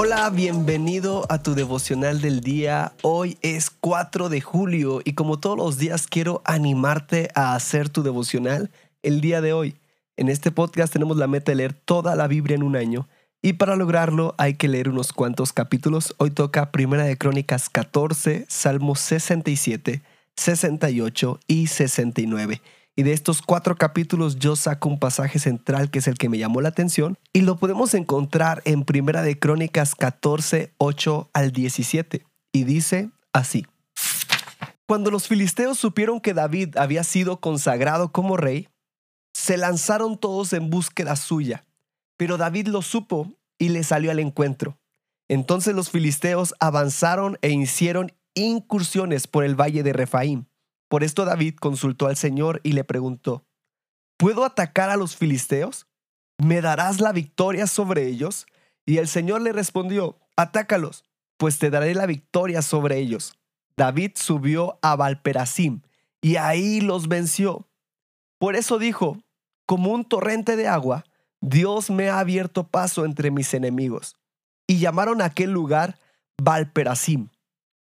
Hola, bienvenido a tu devocional del día. Hoy es 4 de julio y como todos los días quiero animarte a hacer tu devocional el día de hoy. En este podcast tenemos la meta de leer toda la Biblia en un año y para lograrlo hay que leer unos cuantos capítulos. Hoy toca Primera de Crónicas 14, Salmos 67, 68 y 69. Y de estos cuatro capítulos yo saco un pasaje central que es el que me llamó la atención y lo podemos encontrar en Primera de Crónicas 14, 8 al 17. Y dice así. Cuando los filisteos supieron que David había sido consagrado como rey, se lanzaron todos en búsqueda suya, pero David lo supo y le salió al encuentro. Entonces los filisteos avanzaron e hicieron incursiones por el valle de Refaim por esto David consultó al Señor y le preguntó, ¿puedo atacar a los filisteos? ¿Me darás la victoria sobre ellos? Y el Señor le respondió, atácalos, pues te daré la victoria sobre ellos. David subió a Valperasim y ahí los venció. Por eso dijo, como un torrente de agua, Dios me ha abierto paso entre mis enemigos. Y llamaron a aquel lugar Valperasim.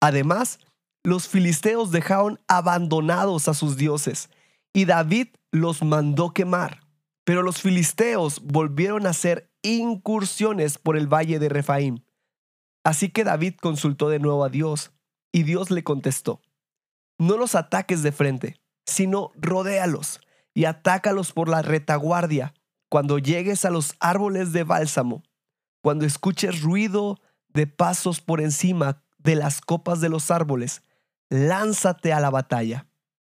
Además, los filisteos dejaron abandonados a sus dioses y David los mandó quemar. Pero los filisteos volvieron a hacer incursiones por el valle de Refaim. Así que David consultó de nuevo a Dios y Dios le contestó, no los ataques de frente, sino rodéalos y atácalos por la retaguardia cuando llegues a los árboles de bálsamo, cuando escuches ruido de pasos por encima de las copas de los árboles, lánzate a la batalla,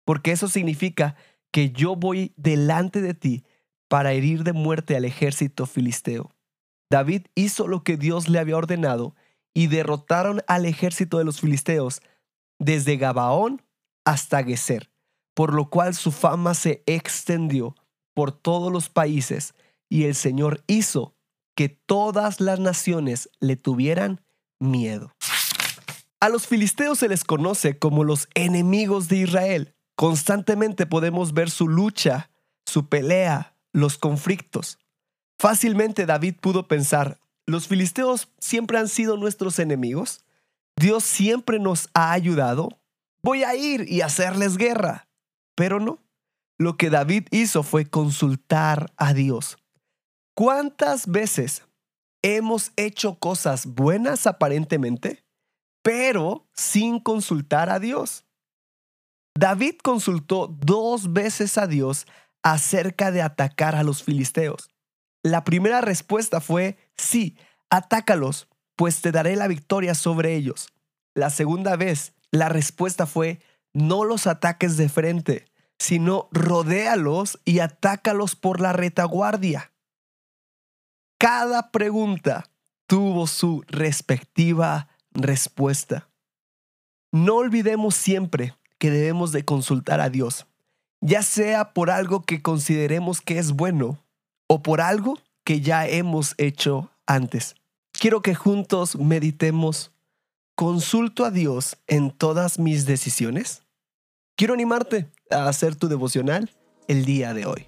porque eso significa que yo voy delante de ti para herir de muerte al ejército filisteo. David hizo lo que Dios le había ordenado y derrotaron al ejército de los filisteos desde Gabaón hasta Geser, por lo cual su fama se extendió por todos los países y el Señor hizo que todas las naciones le tuvieran miedo. A los filisteos se les conoce como los enemigos de Israel. Constantemente podemos ver su lucha, su pelea, los conflictos. Fácilmente David pudo pensar, ¿los filisteos siempre han sido nuestros enemigos? ¿Dios siempre nos ha ayudado? Voy a ir y hacerles guerra. Pero no. Lo que David hizo fue consultar a Dios. ¿Cuántas veces hemos hecho cosas buenas aparentemente? Pero sin consultar a Dios. David consultó dos veces a Dios acerca de atacar a los filisteos. La primera respuesta fue, sí, atácalos, pues te daré la victoria sobre ellos. La segunda vez, la respuesta fue, no los ataques de frente, sino rodéalos y atácalos por la retaguardia. Cada pregunta tuvo su respectiva respuesta. No olvidemos siempre que debemos de consultar a Dios, ya sea por algo que consideremos que es bueno o por algo que ya hemos hecho antes. Quiero que juntos meditemos, ¿consulto a Dios en todas mis decisiones? Quiero animarte a hacer tu devocional el día de hoy.